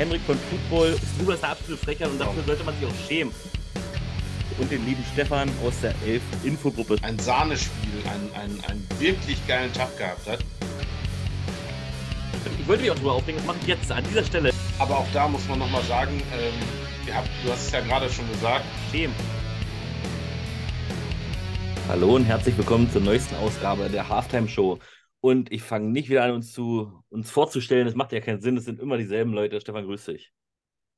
Henrik von Football. Du bist eine absolute Frechheit und dafür sollte man sich auch schämen. Und den lieben Stefan aus der Elf Infogruppe. Ein Sahnespiel, einen, einen, einen wirklich geilen Tag gehabt hat. Ich wollte mich auch drüber aufregen, das mache ich jetzt an dieser Stelle. Aber auch da muss man nochmal sagen, ähm, habt, du hast es ja gerade schon gesagt. Schämen. Hallo und herzlich willkommen zur neuesten Ausgabe der Halftime Show. Und ich fange nicht wieder an, uns, zu, uns vorzustellen. Das macht ja keinen Sinn. Es sind immer dieselben Leute. Stefan, grüß dich.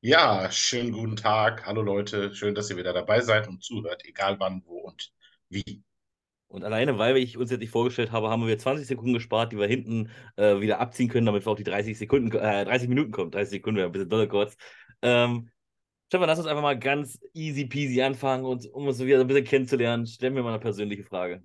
Ja, schönen guten Tag. Hallo Leute. Schön, dass ihr wieder dabei seid und zuhört, egal wann, wo und wie. Und alleine, weil ich uns jetzt nicht vorgestellt habe, haben wir 20 Sekunden gespart, die wir hinten äh, wieder abziehen können, damit wir auf die 30 Sekunden, äh, 30 Minuten kommen. 30 Sekunden wäre ein bisschen dolle kurz. Ähm, Stefan, lass uns einfach mal ganz easy peasy anfangen und um uns wieder ein bisschen kennenzulernen, stellen wir mal eine persönliche Frage.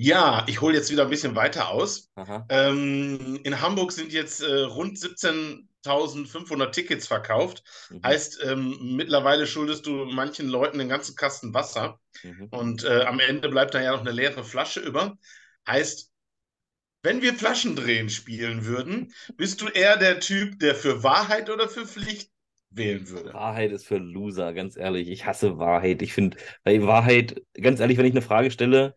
Ja, ich hole jetzt wieder ein bisschen weiter aus. Ähm, in Hamburg sind jetzt äh, rund 17.500 Tickets verkauft. Mhm. Heißt, ähm, mittlerweile schuldest du manchen Leuten den ganzen Kasten Wasser. Mhm. Und äh, am Ende bleibt da ja noch eine leere Flasche über. Heißt, wenn wir Flaschendrehen spielen würden, bist du eher der Typ, der für Wahrheit oder für Pflicht wählen würde? Wahrheit ist für Loser, ganz ehrlich. Ich hasse Wahrheit. Ich finde, bei Wahrheit, ganz ehrlich, wenn ich eine Frage stelle,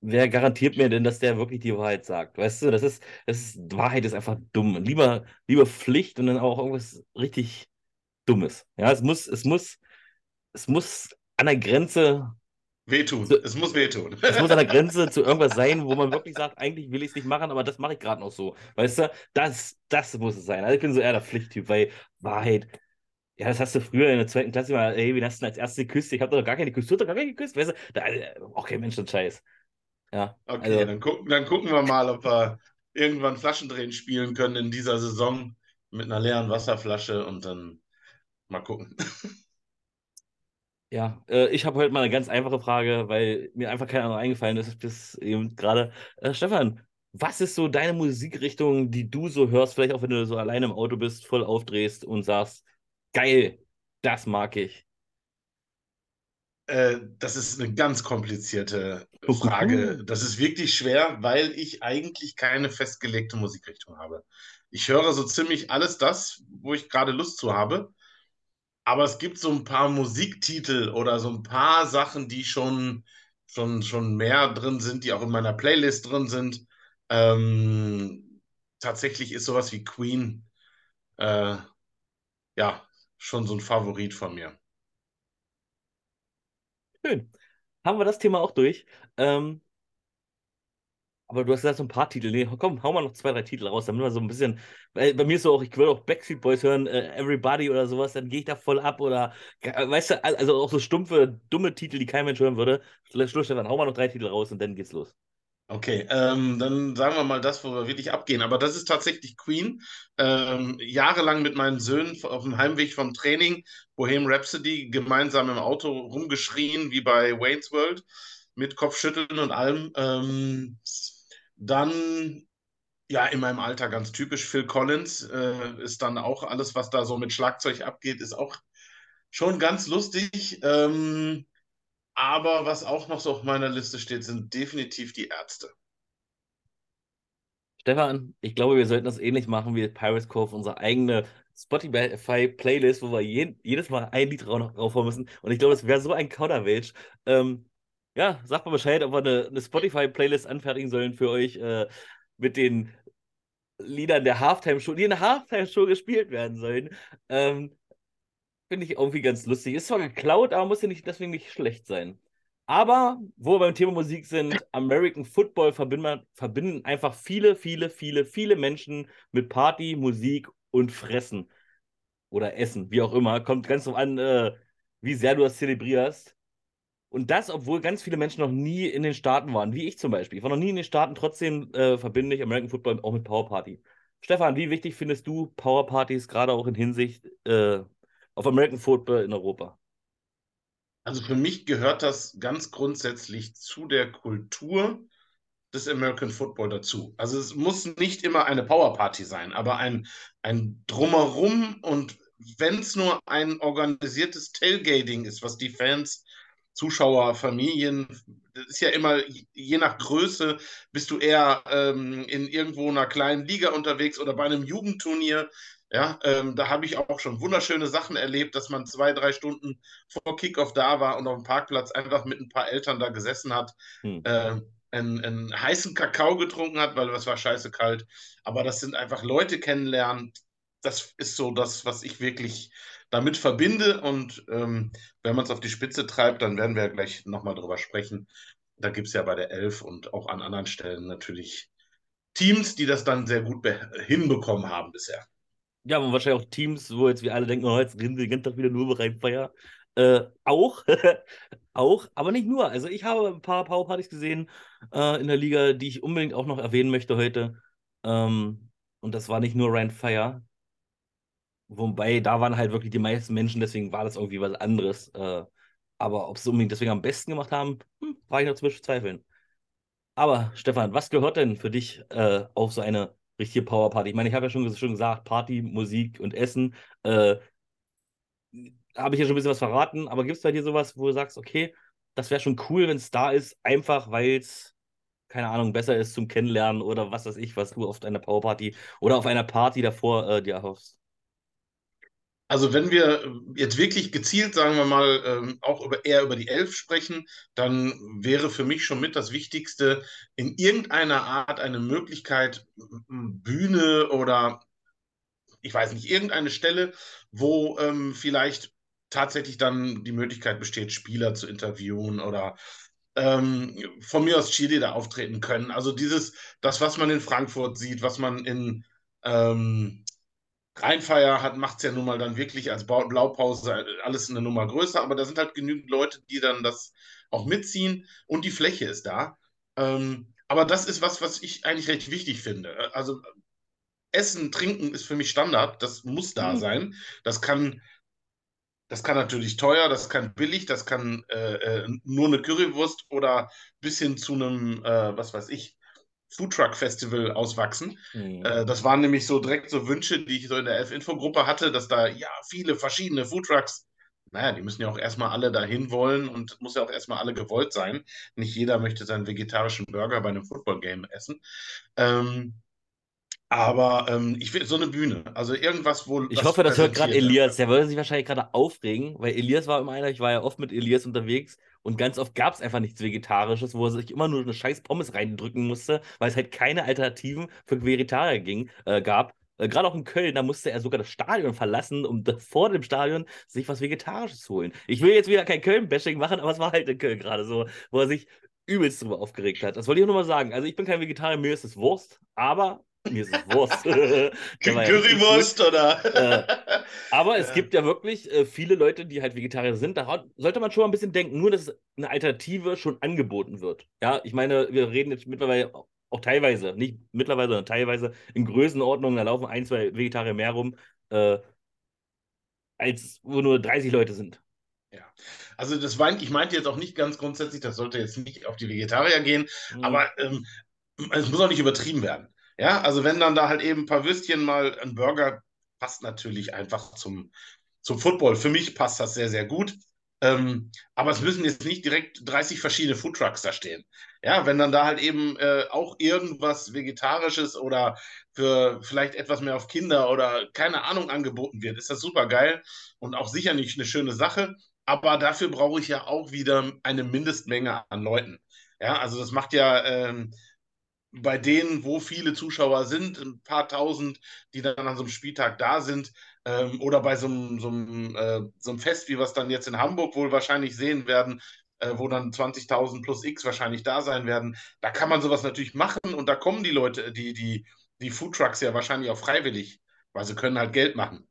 wer garantiert mir denn, dass der wirklich die Wahrheit sagt? Weißt du, das ist, das ist, Wahrheit ist einfach dumm. Lieber, lieber Pflicht und dann auch irgendwas richtig Dummes. Ja, es muss, es muss, es muss an der Grenze. Wehtun. Zu, es muss wehtun. Es muss an der Grenze zu irgendwas sein, wo man wirklich sagt, eigentlich will ich es nicht machen, aber das mache ich gerade noch so. Weißt du, das, das muss es sein. Also ich bin so eher der Pflichttyp, weil Wahrheit, ja, das hast du früher in der zweiten Klasse mal, ey, wie hast du denn als erstes geküsst? Ich habe doch gar keine geküsst. Du hast doch gar keine geküsst. Weißt du, da, okay, Mensch, das Scheiß. Ja. Okay, also, dann, gucken, dann gucken wir mal, ob wir irgendwann Flaschendrehen spielen können in dieser Saison mit einer leeren Wasserflasche und dann mal gucken. Ja, äh, ich habe heute mal eine ganz einfache Frage, weil mir einfach keine andere eingefallen ist bis eben gerade. Äh, Stefan, was ist so deine Musikrichtung, die du so hörst, vielleicht auch wenn du so alleine im Auto bist, voll aufdrehst und sagst, geil, das mag ich? Äh, das ist eine ganz komplizierte Frage. Das ist wirklich schwer, weil ich eigentlich keine festgelegte Musikrichtung habe. Ich höre so ziemlich alles das, wo ich gerade Lust zu habe. Aber es gibt so ein paar Musiktitel oder so ein paar Sachen, die schon, schon, schon mehr drin sind, die auch in meiner Playlist drin sind. Ähm, tatsächlich ist sowas wie Queen äh, ja schon so ein Favorit von mir. Schön. Haben wir das Thema auch durch. Ähm, aber du hast gesagt, so ein paar Titel. Nee, komm, hau mal noch zwei, drei Titel raus, damit wir so ein bisschen. Weil bei mir ist so auch, ich will auch Backstreet Boys hören, äh, Everybody oder sowas, dann gehe ich da voll ab. Oder, weißt du, also auch so stumpfe, dumme Titel, die kein Mensch hören würde. Schluss, Stefan, hau mal noch drei Titel raus und dann geht's los. Okay, ähm, dann sagen wir mal das, wo wir wirklich abgehen. Aber das ist tatsächlich Queen. Ähm, jahrelang mit meinen Söhnen auf dem Heimweg vom Training, Bohem Rhapsody, gemeinsam im Auto rumgeschrien, wie bei Wayne's World, mit Kopfschütteln und allem. Ähm, dann, ja, in meinem Alter ganz typisch, Phil Collins äh, ist dann auch alles, was da so mit Schlagzeug abgeht, ist auch schon ganz lustig. Ähm, aber was auch noch so auf meiner Liste steht, sind definitiv die Ärzte. Stefan, ich glaube, wir sollten das ähnlich machen wie Pirates Cove, unsere eigene Spotify-Playlist, wo wir je, jedes Mal ein Lied raufhauen müssen. Und ich glaube, das wäre so ein Kauderwelsch. Ähm, ja, sagt mal Bescheid, ob wir eine, eine Spotify-Playlist anfertigen sollen für euch äh, mit den Liedern der Halftime-Show, die in der Halftime-Show gespielt werden sollen. Ähm, Finde ich irgendwie ganz lustig. Ist zwar geklaut, aber muss ja nicht, deswegen nicht schlecht sein. Aber, wo wir beim Thema Musik sind, American Football verbinden, verbinden einfach viele, viele, viele, viele Menschen mit Party, Musik und Fressen. Oder Essen, wie auch immer. Kommt ganz drauf an, äh, wie sehr du das zelebrierst. Und das, obwohl ganz viele Menschen noch nie in den Staaten waren, wie ich zum Beispiel. Ich war noch nie in den Staaten, trotzdem äh, verbinde ich American Football auch mit Power Party. Stefan, wie wichtig findest du Power Partys, gerade auch in Hinsicht äh, auf American Football in Europa? Also für mich gehört das ganz grundsätzlich zu der Kultur des American Football dazu. Also es muss nicht immer eine Power Party sein, aber ein, ein Drumherum und wenn es nur ein organisiertes Tailgating ist, was die Fans Zuschauerfamilien. Das ist ja immer, je nach Größe, bist du eher ähm, in irgendwo einer kleinen Liga unterwegs oder bei einem Jugendturnier. Ja, ähm, da habe ich auch schon wunderschöne Sachen erlebt, dass man zwei, drei Stunden vor Kickoff da war und auf dem Parkplatz einfach mit ein paar Eltern da gesessen hat, hm. äh, einen, einen, heißen Kakao getrunken hat, weil es war scheiße kalt. Aber das sind einfach Leute kennenlernen. Das ist so das, was ich wirklich damit verbinde. Und ähm, wenn man es auf die Spitze treibt, dann werden wir ja gleich nochmal drüber sprechen. Da gibt es ja bei der Elf und auch an anderen Stellen natürlich Teams, die das dann sehr gut hinbekommen haben bisher. Ja, und wahrscheinlich auch Teams, wo jetzt wir alle denken, oh, jetzt reden wir die ganze Tag wieder nur über Rheinfeier. Äh, auch, auch, aber nicht nur. Also ich habe ein paar Powerpartys gesehen äh, in der Liga, die ich unbedingt auch noch erwähnen möchte heute. Ähm, und das war nicht nur Rheinfire. Wobei, da waren halt wirklich die meisten Menschen, deswegen war das irgendwie was anderes. Äh, aber ob sie unbedingt deswegen am besten gemacht haben, hm, war ich noch zu zweifeln. Aber Stefan, was gehört denn für dich äh, auf so eine richtige Powerparty? Ich meine, ich habe ja schon, schon gesagt, Party, Musik und Essen. Äh, habe ich ja schon ein bisschen was verraten, aber gibt es bei dir sowas, wo du sagst, okay, das wäre schon cool, wenn es da ist, einfach weil es, keine Ahnung, besser ist zum Kennenlernen oder was weiß ich, was du auf einer Powerparty oder auf einer Party davor äh, dir erhoffst? Also wenn wir jetzt wirklich gezielt, sagen wir mal, ähm, auch über, eher über die Elf sprechen, dann wäre für mich schon mit das Wichtigste, in irgendeiner Art eine Möglichkeit, Bühne oder ich weiß nicht, irgendeine Stelle, wo ähm, vielleicht tatsächlich dann die Möglichkeit besteht, Spieler zu interviewen oder ähm, von mir aus Cheerleader auftreten können. Also dieses, das, was man in Frankfurt sieht, was man in ähm, Rheinfeier hat, macht es ja nun mal dann wirklich als Blaupause alles eine Nummer größer, aber da sind halt genügend Leute, die dann das auch mitziehen und die Fläche ist da. Ähm, aber das ist was, was ich eigentlich recht wichtig finde. Also Essen, Trinken ist für mich Standard, das muss da mhm. sein. Das kann, das kann natürlich teuer, das kann billig, das kann äh, äh nur eine Currywurst oder bis hin zu einem, äh, was weiß ich, Foodtruck Festival auswachsen. Mhm. Äh, das waren nämlich so direkt so Wünsche, die ich so in der F-Info-Gruppe hatte, dass da ja viele verschiedene Foodtrucks, naja, die müssen ja auch erstmal alle dahin wollen und muss ja auch erstmal alle gewollt sein. Nicht jeder möchte seinen vegetarischen Burger bei einem Football-Game essen. Ähm, aber ähm, ich will so eine Bühne, also irgendwas, wo. Ich hoffe, das hört gerade Elias. Der würde sich wahrscheinlich gerade aufregen, weil Elias war immer einer, ich war ja oft mit Elias unterwegs und ganz oft gab es einfach nichts Vegetarisches, wo er sich immer nur eine scheiß Pommes reindrücken musste, weil es halt keine Alternativen für Vegetarier ging, äh, gab. Äh, gerade auch in Köln, da musste er sogar das Stadion verlassen, um vor dem Stadion sich was Vegetarisches zu holen. Ich will jetzt wieder kein Köln-Bashing machen, aber es war halt in Köln gerade so, wo er sich übelst drüber aufgeregt hat. Das wollte ich auch nochmal sagen. Also ich bin kein Vegetarier, mir ist es Wurst, aber mir ist es Wurst. Currywurst ja oder? äh, aber es gibt ja wirklich äh, viele Leute, die halt Vegetarier sind. Da sollte man schon mal ein bisschen denken, nur dass eine Alternative schon angeboten wird. Ja, ich meine, wir reden jetzt mittlerweile auch teilweise, nicht mittlerweile, sondern teilweise in Größenordnungen, da laufen ein, zwei Vegetarier mehr rum, äh, als wo nur 30 Leute sind. Ja, also das war, ich meinte jetzt auch nicht ganz grundsätzlich, das sollte jetzt nicht auf die Vegetarier gehen, mhm. aber ähm, es muss auch nicht übertrieben werden. Ja, also wenn dann da halt eben ein paar Würstchen mal ein Burger passt natürlich einfach zum, zum Football. Für mich passt das sehr, sehr gut. Ähm, aber es müssen jetzt nicht direkt 30 verschiedene Foodtrucks da stehen. Ja, wenn dann da halt eben äh, auch irgendwas Vegetarisches oder für vielleicht etwas mehr auf Kinder oder keine Ahnung angeboten wird, ist das super geil und auch sicher nicht eine schöne Sache. Aber dafür brauche ich ja auch wieder eine Mindestmenge an Leuten. Ja, also das macht ja, ähm, bei denen, wo viele Zuschauer sind, ein paar tausend, die dann an so einem Spieltag da sind, ähm, oder bei so einem, so, einem, äh, so einem Fest, wie wir es dann jetzt in Hamburg wohl wahrscheinlich sehen werden, äh, wo dann 20.000 plus X wahrscheinlich da sein werden, da kann man sowas natürlich machen und da kommen die Leute, die, die, die Foodtrucks ja wahrscheinlich auch freiwillig, weil sie können halt Geld machen.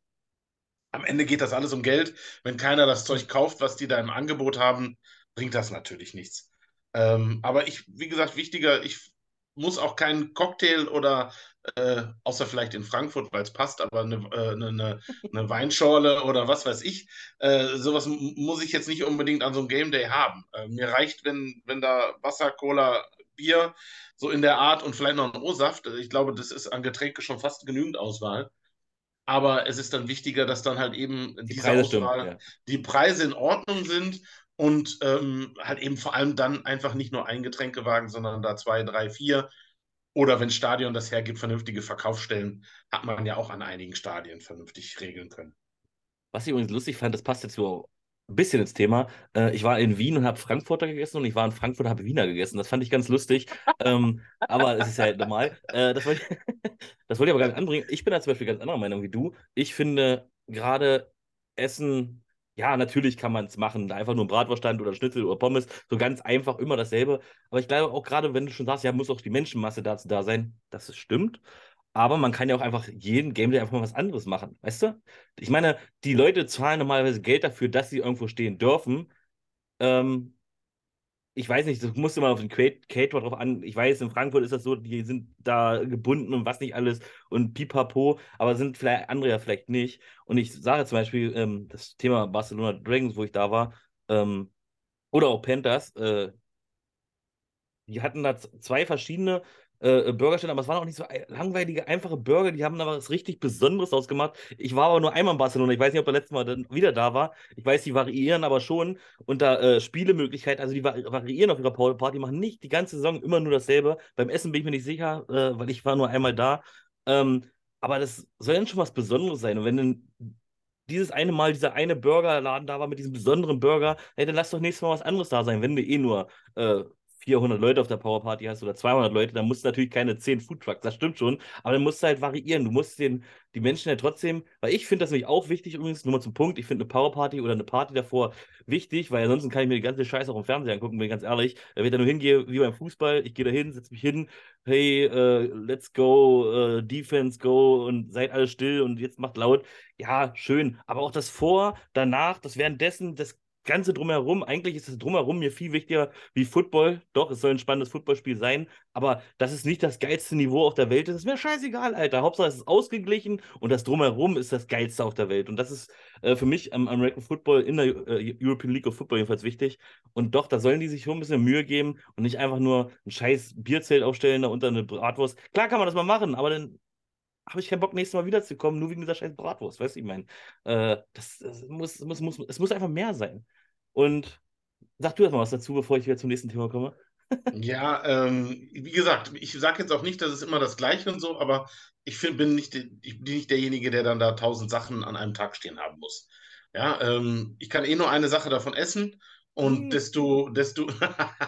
Am Ende geht das alles um Geld. Wenn keiner das Zeug kauft, was die da im Angebot haben, bringt das natürlich nichts. Ähm, aber ich, wie gesagt, wichtiger, ich muss auch kein Cocktail oder äh, außer vielleicht in Frankfurt, weil es passt, aber eine, äh, eine, eine, Weinschorle oder was weiß ich. Äh, sowas muss ich jetzt nicht unbedingt an so einem Game Day haben. Äh, mir reicht, wenn, wenn da Wasser, Cola, Bier, so in der Art und vielleicht noch ein O-Saft. Ich glaube, das ist an Getränke schon fast genügend Auswahl. Aber es ist dann wichtiger, dass dann halt eben die, Preise Auswahl, stimmt, ja. die Preise in Ordnung sind und ähm, halt eben vor allem dann einfach nicht nur ein Getränkewagen, sondern da zwei, drei, vier. Oder wenn Stadion das hergibt, vernünftige Verkaufsstellen, hat man ja auch an einigen Stadien vernünftig regeln können. Was ich übrigens lustig fand, das passt jetzt so ein bisschen ins Thema. Äh, ich war in Wien und habe Frankfurter gegessen und ich war in Frankfurt und habe Wiener gegessen. Das fand ich ganz lustig. ähm, aber es ist ja halt normal. Äh, das wollte ich, das wollte ich aber gar nicht anbringen. Ich bin da zum Beispiel ganz anderer Meinung wie du. Ich finde gerade Essen, ja, natürlich kann man es machen. Einfach nur ein Bratwurststand oder Schnitzel oder Pommes. So ganz einfach immer dasselbe. Aber ich glaube auch gerade, wenn du schon sagst, ja, muss auch die Menschenmasse dazu da sein, dass es stimmt. Aber man kann ja auch einfach jeden Gameplay einfach mal was anderes machen, weißt du? Ich meine, die Leute zahlen normalerweise Geld dafür, dass sie irgendwo stehen dürfen. Ähm, ich weiß nicht, das musste mal auf den Caterer drauf an. Ich weiß, in Frankfurt ist das so, die sind da gebunden und was nicht alles und pipapo, aber sind vielleicht andere ja vielleicht nicht. Und ich sage zum Beispiel, ähm, das Thema Barcelona Dragons, wo ich da war, ähm, oder auch Panthers, äh, die hatten da zwei verschiedene äh, Burgerstände, aber es waren auch nicht so langweilige, einfache Burger, die haben da was richtig Besonderes ausgemacht. Ich war aber nur einmal in Barcelona, ich weiß nicht, ob der letzte Mal dann wieder da war. Ich weiß, die variieren aber schon unter äh, Spielemöglichkeiten, also die variieren auf ihrer Party, machen nicht die ganze Saison immer nur dasselbe. Beim Essen bin ich mir nicht sicher, äh, weil ich war nur einmal da. Ähm, aber das soll dann schon was Besonderes sein. Und wenn dann dieses eine Mal dieser eine Burgerladen da war mit diesem besonderen Burger, hey, dann lass doch nächstes Mal was anderes da sein, wenn du eh nur äh, 400 Leute auf der Powerparty hast oder 200 Leute, dann musst du natürlich keine 10 Foodtrucks, das stimmt schon, aber dann musst du halt variieren. Du musst den, die Menschen ja trotzdem, weil ich finde das nämlich auch wichtig übrigens, nur mal zum Punkt, ich finde eine Powerparty oder eine Party davor wichtig, weil ansonsten kann ich mir die ganze Scheiße auch im Fernsehen angucken, bin ich ganz ehrlich. Wenn ich da nur hingehe, wie beim Fußball, ich gehe da hin, setze mich hin, hey, uh, let's go, uh, Defense go und seid alle still und jetzt macht laut. Ja, schön, aber auch das Vor, danach, das währenddessen, das Ganze drumherum, eigentlich ist das drumherum mir viel wichtiger wie Football. Doch, es soll ein spannendes Footballspiel sein, aber das ist nicht das geilste Niveau auf der Welt. Das ist mir scheißegal, Alter. Hauptsache es ist ausgeglichen und das drumherum ist das geilste auf der Welt. Und das ist äh, für mich am American Football in der äh, European League of Football jedenfalls wichtig. Und doch, da sollen die sich schon ein bisschen Mühe geben und nicht einfach nur ein scheiß Bierzelt aufstellen, da unter eine Bratwurst. Klar kann man das mal machen, aber dann habe ich keinen Bock, nächstes Mal wiederzukommen, nur wegen dieser scheiß Bratwurst, weißt du, ich meine. Äh, das, das muss, muss, muss, es muss einfach mehr sein. Und sag du erstmal was dazu, bevor ich wieder zum nächsten Thema komme. ja, ähm, wie gesagt, ich sage jetzt auch nicht, dass es immer das Gleiche und so, aber ich find, bin, nicht, ich bin nicht derjenige, der dann da tausend Sachen an einem Tag stehen haben muss. Ja, ähm, ich kann eh nur eine Sache davon essen und mhm. desto, desto,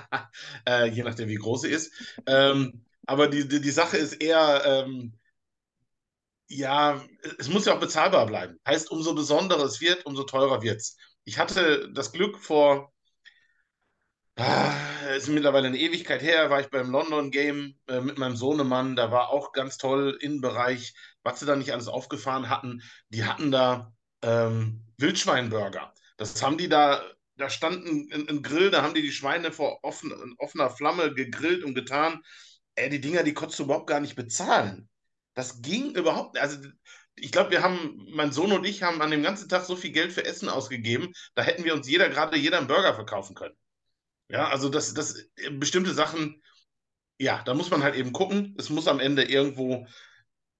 äh, je nachdem, wie groß sie ist. Ähm, aber die, die, die, Sache ist eher, ähm, ja, es muss ja auch bezahlbar bleiben. Heißt, umso besonderer es wird, umso teurer wird es. Ich hatte das Glück vor, ah, es ist mittlerweile eine Ewigkeit her, war ich beim London Game äh, mit meinem Sohnemann. Da war auch ganz toll Innenbereich, was sie da nicht alles aufgefahren hatten. Die hatten da ähm, Wildschweinburger. Das haben die da, da stand ein, ein, Grill, da haben die die Schweine vor offen, offener Flamme gegrillt und getan. Ey, die Dinger, die konntest du überhaupt gar nicht bezahlen. Das ging überhaupt nicht. Also ich glaube, wir haben, mein Sohn und ich haben an dem ganzen Tag so viel Geld für Essen ausgegeben, da hätten wir uns jeder, gerade jeder einen Burger verkaufen können. Ja, also das, das, bestimmte Sachen, ja, da muss man halt eben gucken. Es muss am Ende irgendwo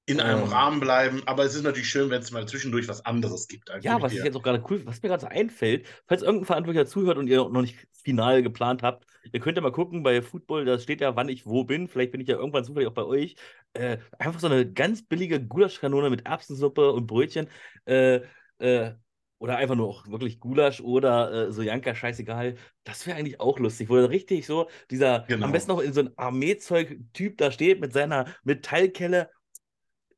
in einem ähm. Rahmen bleiben, aber es ist natürlich schön, wenn es mal zwischendurch was anderes gibt. ja, was ich jetzt auch gerade cool, was mir gerade so einfällt, falls irgendein Verantwortlicher zuhört und ihr noch nicht final geplant habt, ihr könnt ja mal gucken bei Football, da steht ja, wann ich wo bin. Vielleicht bin ich ja irgendwann zufällig auch bei euch. Äh, einfach so eine ganz billige Gulaschkanone mit Erbsensuppe und Brötchen. Äh, äh, oder einfach nur auch wirklich Gulasch oder äh, so Janka, scheißegal. Das wäre eigentlich auch lustig, wo er richtig so dieser, genau. am besten noch in so ein Armeezeug-Typ da steht mit seiner Metallkelle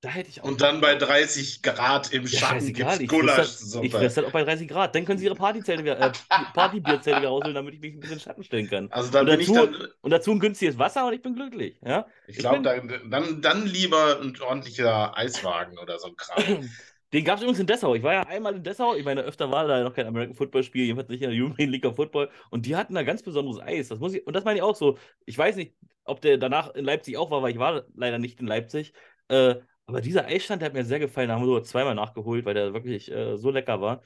da hätte ich auch. Und dann bei 30 Grad im Schatten ja, gibt's Gulaschsuppe. Ich fresse das auch bei 30 Grad. Dann können Sie Ihre Partyzelte, äh, Partybierzelte wieder rausholen, damit ich mich ein bisschen Schatten stellen kann. Also dann und, dazu, dann, und dazu ein günstiges Wasser und ich bin glücklich. Ja? Ich, glaube, dann, dann, dann lieber ein ordentlicher Eiswagen oder so ein Kram. Den gab es übrigens in Dessau. Ich war ja einmal in Dessau. Ich meine, öfter war da noch kein American Football Spiel, jedenfalls nicht in der European League of Football. Und die hatten da ganz besonderes Eis. Das muss ich, und das meine ich auch so. Ich weiß nicht, ob der danach in Leipzig auch war, weil ich war leider nicht in Leipzig. Äh, aber dieser Eisstand, der hat mir sehr gefallen. Da haben wir sogar zweimal nachgeholt, weil der wirklich äh, so lecker war.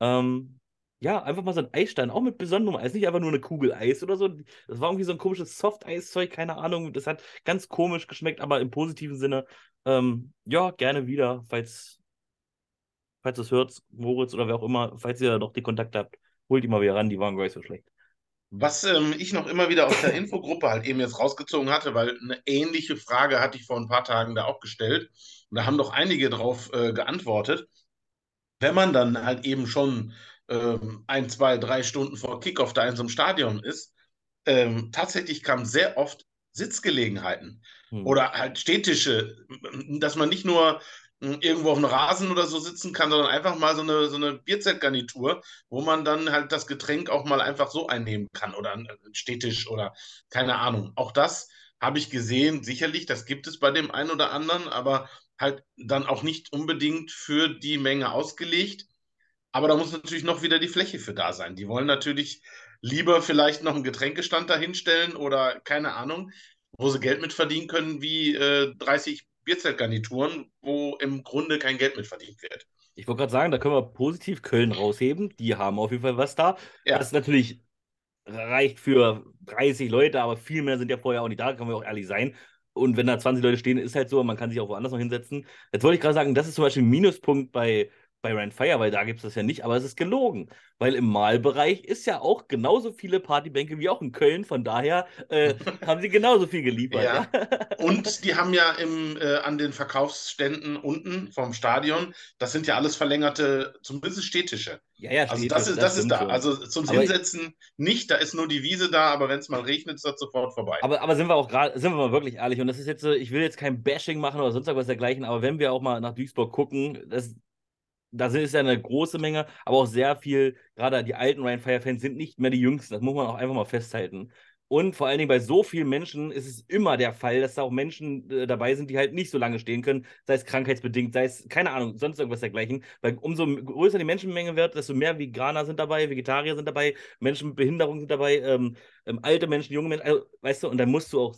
Ähm, ja, einfach mal so ein Eisstein, auch mit besonderem Eis, nicht einfach nur eine Kugel Eis oder so. Das war irgendwie so ein komisches Soft-Eiszeug, keine Ahnung. Das hat ganz komisch geschmeckt, aber im positiven Sinne. Ähm, ja, gerne wieder, falls, falls es hört, Moritz oder wer auch immer, falls ihr noch die Kontakte habt, holt die mal wieder ran, die waren gar nicht so schlecht. Was ähm, ich noch immer wieder aus der Infogruppe halt eben jetzt rausgezogen hatte, weil eine ähnliche Frage hatte ich vor ein paar Tagen da auch gestellt. Und da haben doch einige drauf äh, geantwortet. Wenn man dann halt eben schon ähm, ein, zwei, drei Stunden vor Kickoff da in so einem Stadion ist, ähm, tatsächlich kamen sehr oft Sitzgelegenheiten hm. oder halt Städtische, dass man nicht nur irgendwo auf dem Rasen oder so sitzen kann, sondern einfach mal so eine, so eine Bierzeltgarnitur, wo man dann halt das Getränk auch mal einfach so einnehmen kann oder ein Städtisch oder keine Ahnung. Auch das habe ich gesehen, sicherlich, das gibt es bei dem einen oder anderen, aber halt dann auch nicht unbedingt für die Menge ausgelegt. Aber da muss natürlich noch wieder die Fläche für da sein. Die wollen natürlich lieber vielleicht noch einen Getränkestand dahinstellen oder keine Ahnung, wo sie Geld mit verdienen können, wie äh, 30 Bierzeltgarnituren, wo im Grunde kein Geld mit verdient wird. Ich wollte gerade sagen, da können wir positiv Köln rausheben. Die haben auf jeden Fall was da. Ja. Das natürlich reicht für 30 Leute, aber viel mehr sind ja vorher auch nicht da, können wir auch ehrlich sein. Und wenn da 20 Leute stehen, ist halt so, man kann sich auch woanders noch hinsetzen. Jetzt wollte ich gerade sagen, das ist zum Beispiel ein Minuspunkt bei bei Rand Fire, weil da gibt es das ja nicht, aber es ist gelogen. Weil im Malbereich ist ja auch genauso viele Partybänke wie auch in Köln, von daher äh, haben sie genauso viel geliefert. Ja. Und die haben ja im, äh, an den Verkaufsständen unten vom Stadion, das sind ja alles verlängerte, zumindest städtische. Ja, ja, also das, ist, das, das ist da. So. Also zum aber Hinsetzen nicht, da ist nur die Wiese da, aber wenn es mal regnet, ist das sofort vorbei. Aber, aber sind wir auch gerade, sind wir mal wirklich ehrlich, und das ist jetzt, ich will jetzt kein Bashing machen oder sonst irgendwas dergleichen, aber wenn wir auch mal nach Duisburg gucken, das, da ist ja eine große Menge, aber auch sehr viel, gerade die alten Ryan Fire-Fans sind nicht mehr die jüngsten. Das muss man auch einfach mal festhalten. Und vor allen Dingen bei so vielen Menschen ist es immer der Fall, dass da auch Menschen äh, dabei sind, die halt nicht so lange stehen können, sei es krankheitsbedingt, sei es, keine Ahnung, sonst irgendwas dergleichen. Weil umso größer die Menschenmenge wird, desto mehr Veganer sind dabei, Vegetarier sind dabei, Menschen mit Behinderung sind dabei, ähm, ähm, alte Menschen, junge Menschen, also, weißt du, und dann musst du auch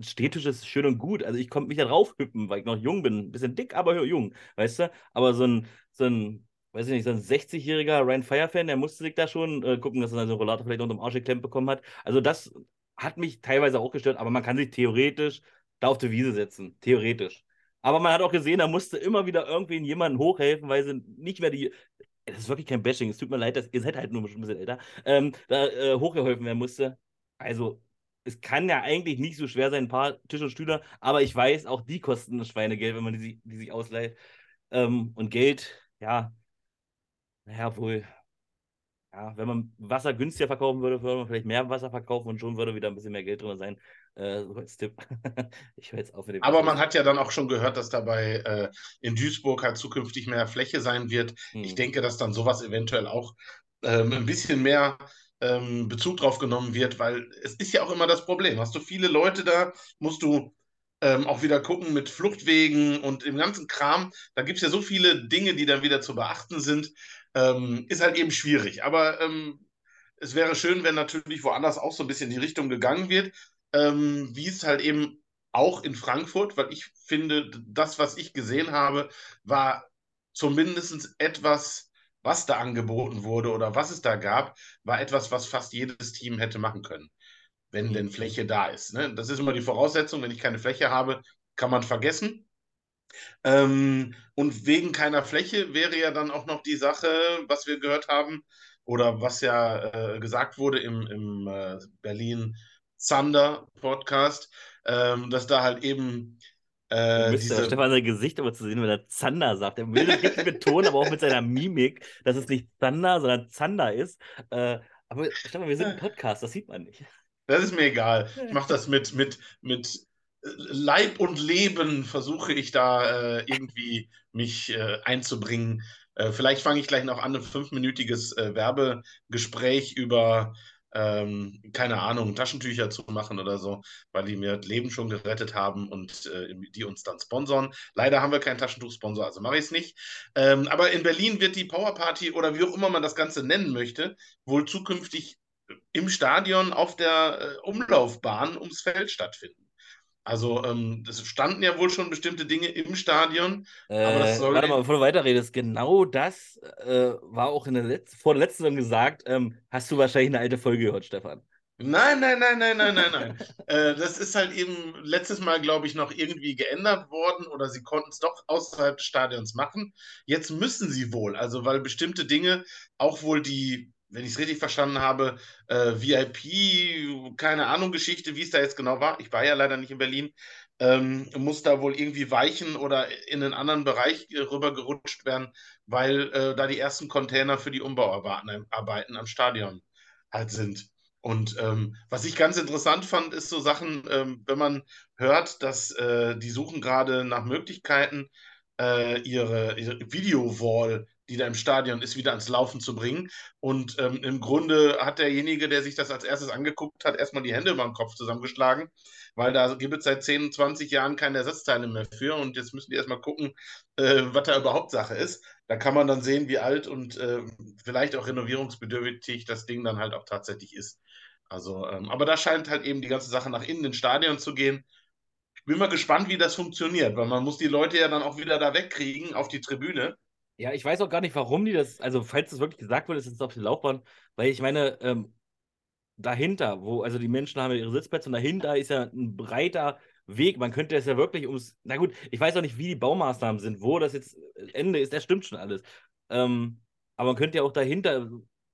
Städtisch ist schön und gut. Also ich konnte mich da drauf hüppen, weil ich noch jung bin. Ein bisschen dick, aber jung, weißt du? Aber so ein, so ein, weiß ich nicht, so ein 60-jähriger Ryan Fire-Fan, der musste sich da schon äh, gucken, dass er seinen Rollator vielleicht unter dem Arsch geklemmt bekommen hat. Also das hat mich teilweise auch gestört, aber man kann sich theoretisch da auf die Wiese setzen. Theoretisch. Aber man hat auch gesehen, da musste immer wieder irgendwen jemanden hochhelfen, weil sie nicht mehr die. Das ist wirklich kein Bashing. Es tut mir leid, dass ihr seid halt nur ein bisschen älter. Ähm, da äh, hochgeholfen werden musste. Also, es kann ja eigentlich nicht so schwer sein, ein paar Tische und Stühle, aber ich weiß, auch die kosten ein Schweinegeld, wenn man die, die sich ausleiht. Ähm, und Geld ja, naja, wohl, ja, wenn man Wasser günstiger verkaufen würde, würde man vielleicht mehr Wasser verkaufen und schon würde wieder ein bisschen mehr Geld drin sein. Äh, so als Tipp. ich höre jetzt auf mit dem. Aber Wasser. man hat ja dann auch schon gehört, dass dabei äh, in Duisburg halt zukünftig mehr Fläche sein wird. Hm. Ich denke, dass dann sowas eventuell auch ähm, ein bisschen mehr ähm, Bezug drauf genommen wird, weil es ist ja auch immer das Problem. Hast du viele Leute da, musst du ähm, auch wieder gucken mit Fluchtwegen und dem ganzen Kram. Da gibt es ja so viele Dinge, die dann wieder zu beachten sind. Ähm, ist halt eben schwierig. Aber ähm, es wäre schön, wenn natürlich woanders auch so ein bisschen in die Richtung gegangen wird, ähm, wie es halt eben auch in Frankfurt, weil ich finde, das, was ich gesehen habe, war zumindest etwas, was da angeboten wurde oder was es da gab, war etwas, was fast jedes Team hätte machen können wenn mhm. denn Fläche da ist. Ne? Das ist immer die Voraussetzung. Wenn ich keine Fläche habe, kann man vergessen. Ähm, und wegen keiner Fläche wäre ja dann auch noch die Sache, was wir gehört haben oder was ja äh, gesagt wurde im, im äh, Berlin Thunder Podcast, ähm, dass da halt eben äh, diese... Stefan sein Gesicht aber zu sehen, wenn er Zander sagt. Er will das richtig betonen, aber auch mit seiner Mimik, dass es nicht Thunder, sondern Zander ist. Äh, aber Stefan, wir sind ein Podcast, das sieht man nicht. Das ist mir egal. Ich mache das mit, mit, mit Leib und Leben, versuche ich da äh, irgendwie mich äh, einzubringen. Äh, vielleicht fange ich gleich noch an, ein fünfminütiges äh, Werbegespräch über, ähm, keine Ahnung, Taschentücher zu machen oder so, weil die mir Leben schon gerettet haben und äh, die uns dann sponsoren. Leider haben wir keinen Taschentuchsponsor, also mache ich es nicht. Ähm, aber in Berlin wird die Powerparty oder wie auch immer man das Ganze nennen möchte, wohl zukünftig im Stadion auf der äh, Umlaufbahn ums Feld stattfinden. Also ähm, es standen ja wohl schon bestimmte Dinge im Stadion. Äh, aber das soll warte mal, bevor du weiterredest, genau das äh, war auch in der Letz vor der letzten Saison gesagt. Ähm, hast du wahrscheinlich eine alte Folge gehört, Stefan? Nein, nein, nein, nein, nein, nein, nein. äh, das ist halt eben letztes Mal, glaube ich, noch irgendwie geändert worden oder sie konnten es doch außerhalb des Stadions machen. Jetzt müssen sie wohl, also weil bestimmte Dinge auch wohl die wenn ich es richtig verstanden habe, äh, VIP, keine Ahnung, Geschichte, wie es da jetzt genau war. Ich war ja leider nicht in Berlin. Ähm, muss da wohl irgendwie weichen oder in einen anderen Bereich äh, rüber gerutscht werden, weil äh, da die ersten Container für die Umbauarbeiten am Stadion halt sind. Und ähm, was ich ganz interessant fand, ist so Sachen, ähm, wenn man hört, dass äh, die suchen gerade nach Möglichkeiten, äh, ihre, ihre Video-Wall die da im Stadion ist, wieder ans Laufen zu bringen. Und ähm, im Grunde hat derjenige, der sich das als erstes angeguckt hat, erstmal die Hände über den Kopf zusammengeschlagen, weil da gibt es seit 10, 20 Jahren keine Ersatzteile mehr für. Und jetzt müssen die erstmal gucken, äh, was da überhaupt Sache ist. Da kann man dann sehen, wie alt und äh, vielleicht auch renovierungsbedürftig das Ding dann halt auch tatsächlich ist. Also, ähm, aber da scheint halt eben die ganze Sache nach innen ins Stadion zu gehen. Ich bin mal gespannt, wie das funktioniert, weil man muss die Leute ja dann auch wieder da wegkriegen auf die Tribüne. Ja, ich weiß auch gar nicht, warum die das, also falls das wirklich gesagt wurde, ist es auf die Laufbahn, weil ich meine, ähm, dahinter, wo, also die Menschen haben ja ihre Sitzplätze und dahinter ist ja ein breiter Weg. Man könnte es ja wirklich ums, na gut, ich weiß auch nicht, wie die Baumaßnahmen sind, wo das jetzt Ende ist, das stimmt schon alles. Ähm, aber man könnte ja auch dahinter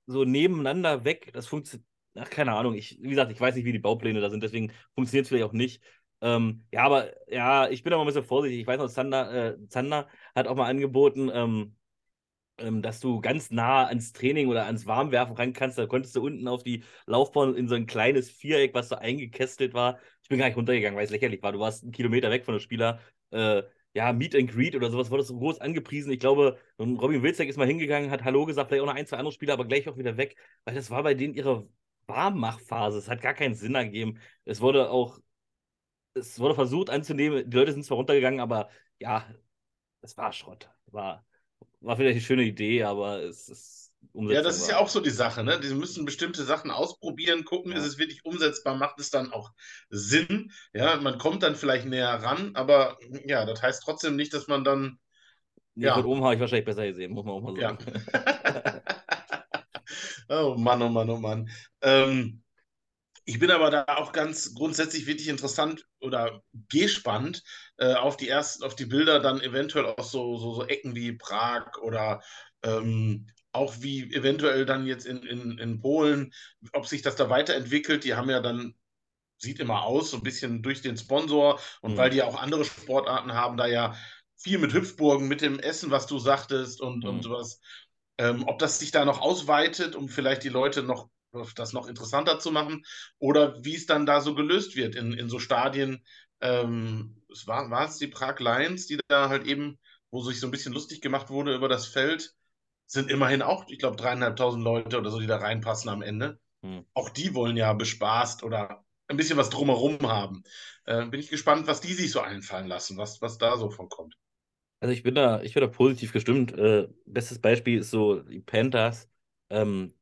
so nebeneinander weg, das funktioniert, ach, keine Ahnung, ich, wie gesagt, ich weiß nicht, wie die Baupläne da sind, deswegen funktioniert es vielleicht auch nicht. Ähm, ja, aber ja, ich bin aber ein bisschen vorsichtig. Ich weiß noch, Zander, äh, Zander hat auch mal angeboten, ähm, ähm, dass du ganz nah ans Training oder ans Warmwerfen ran kannst. Da konntest du unten auf die Laufbahn in so ein kleines Viereck, was so eingekästelt war. Ich bin gar nicht runtergegangen, weil es lächerlich war. Du warst einen Kilometer weg von der Spieler. Äh, ja, Meet and Greet oder sowas wurde so groß angepriesen. Ich glaube, Robin Wilczek ist mal hingegangen, hat Hallo gesagt, vielleicht auch noch ein, zwei andere Spieler, aber gleich auch wieder weg, weil das war bei denen ihre Warmmachphase. Es hat gar keinen Sinn ergeben. Es wurde auch, es wurde versucht anzunehmen, die Leute sind zwar runtergegangen, aber ja, es war Schrott. War, war vielleicht eine schöne Idee, aber es ist ja, das ist ja auch so die Sache, ne? Die müssen bestimmte Sachen ausprobieren, gucken, ja. ist es wirklich umsetzbar, macht es dann auch Sinn. Ja, man kommt dann vielleicht näher ran, aber ja, das heißt trotzdem nicht, dass man dann. Ja, von oben habe ich wahrscheinlich besser gesehen, muss man auch mal sagen. Ja. oh Mann, oh Mann, oh Mann. Ähm, ich bin aber da auch ganz grundsätzlich wirklich interessant oder gespannt äh, auf die ersten, auf die Bilder, dann eventuell auch so, so, so Ecken wie Prag oder ähm, auch wie eventuell dann jetzt in, in, in Polen, ob sich das da weiterentwickelt. Die haben ja dann, sieht immer aus, so ein bisschen durch den Sponsor und mhm. weil die ja auch andere Sportarten haben, da ja viel mit Hüpfburgen, mit dem Essen, was du sagtest und, mhm. und sowas. Ähm, ob das sich da noch ausweitet, um vielleicht die Leute noch das noch interessanter zu machen oder wie es dann da so gelöst wird in, in so Stadien. Ähm, es war, war es die Prag Lions, die da halt eben, wo sich so ein bisschen lustig gemacht wurde über das Feld, sind immerhin auch, ich glaube, dreieinhalbtausend Leute oder so, die da reinpassen am Ende. Hm. Auch die wollen ja bespaßt oder ein bisschen was drumherum haben. Äh, bin ich gespannt, was die sich so einfallen lassen, was, was da so vorkommt. Also ich bin da, ich bin da positiv gestimmt. Äh, bestes Beispiel ist so die Panthers. Ähm,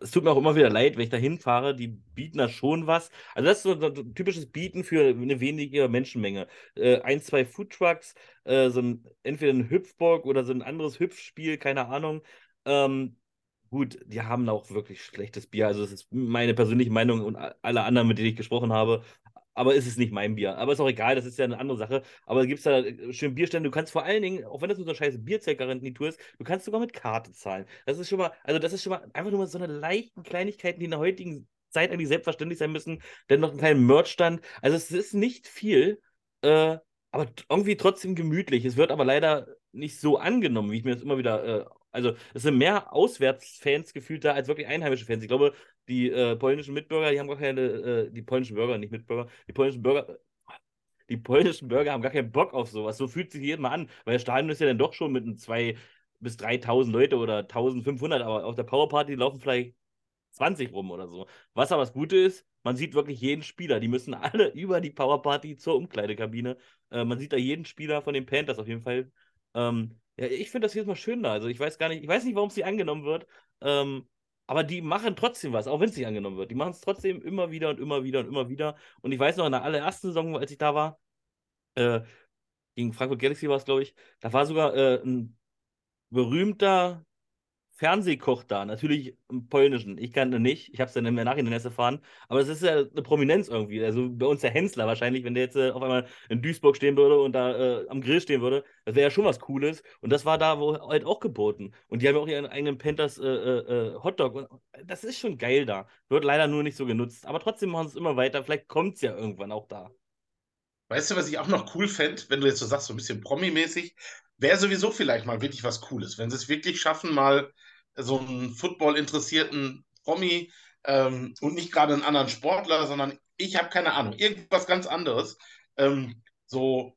es tut mir auch immer wieder leid, wenn ich da hinfahre, die bieten da schon was. Also das ist so ein typisches Bieten für eine wenige Menschenmenge. Äh, ein, zwei Foodtrucks, äh, so ein, entweder ein Hüpfburg oder so ein anderes Hüpfspiel, keine Ahnung. Ähm, gut, die haben auch wirklich schlechtes Bier. Also das ist meine persönliche Meinung und alle anderen, mit denen ich gesprochen habe, aber es ist nicht mein Bier. Aber ist auch egal, das ist ja eine andere Sache. Aber gibt es da äh, schön Bierstände, du kannst vor allen Dingen, auch wenn das nur so eine scheiße Bierzeltgarantie-Tour ist, du kannst sogar mit Karte zahlen. Das ist schon mal, also das ist schon mal einfach nur mal so eine leichten Kleinigkeiten, die in der heutigen Zeit eigentlich selbstverständlich sein müssen. Denn noch einen kleinen Merchstand. Also es ist nicht viel, äh, aber irgendwie trotzdem gemütlich. Es wird aber leider nicht so angenommen, wie ich mir das immer wieder äh, also es sind mehr Auswärtsfans gefühlt da als wirklich einheimische Fans. Ich glaube, die äh, polnischen Mitbürger, die haben gar keine, äh, die polnischen Bürger, nicht Mitbürger, die polnischen Bürger, die polnischen Bürger haben gar keinen Bock auf sowas. So fühlt sich jedes Mal an, weil das Stadion ist ja dann doch schon mit 2.000 bis 3.000 Leute oder 1.500, aber auf der Powerparty laufen vielleicht 20 rum oder so. Was aber das Gute ist, man sieht wirklich jeden Spieler. Die müssen alle über die Powerparty zur Umkleidekabine. Äh, man sieht da jeden Spieler von den Panthers auf jeden Fall. Ähm, ja, ich finde das jedes Mal schön da. Also ich weiß gar nicht, ich weiß nicht, warum sie angenommen wird. Ähm, aber die machen trotzdem was, auch wenn es nicht angenommen wird. Die machen es trotzdem immer wieder und immer wieder und immer wieder. Und ich weiß noch, in der allerersten Saison, als ich da war, äh, gegen Frankfurt Galaxy war es, glaube ich, da war sogar äh, ein berühmter Fernsehkoch da, natürlich im Polnischen. Ich kannte nicht, ich habe es dann im Nachhinein erst erfahren, aber es ist ja eine Prominenz irgendwie. Also bei uns der Hensler wahrscheinlich, wenn der jetzt äh, auf einmal in Duisburg stehen würde und da äh, am Grill stehen würde, das wäre ja schon was Cooles. Und das war da wo halt auch geboten. Und die haben ja auch ihren eigenen Panthers äh, äh, äh Hotdog. Und das ist schon geil da. Wird leider nur nicht so genutzt. Aber trotzdem machen sie es immer weiter. Vielleicht kommt es ja irgendwann auch da. Weißt du, was ich auch noch cool fände, wenn du jetzt so sagst, so ein bisschen Promi-mäßig, wäre sowieso vielleicht mal wirklich was Cooles, wenn sie es wirklich schaffen, mal so einen Football-interessierten Promi ähm, und nicht gerade einen anderen Sportler, sondern ich habe keine Ahnung, irgendwas ganz anderes. Ähm, so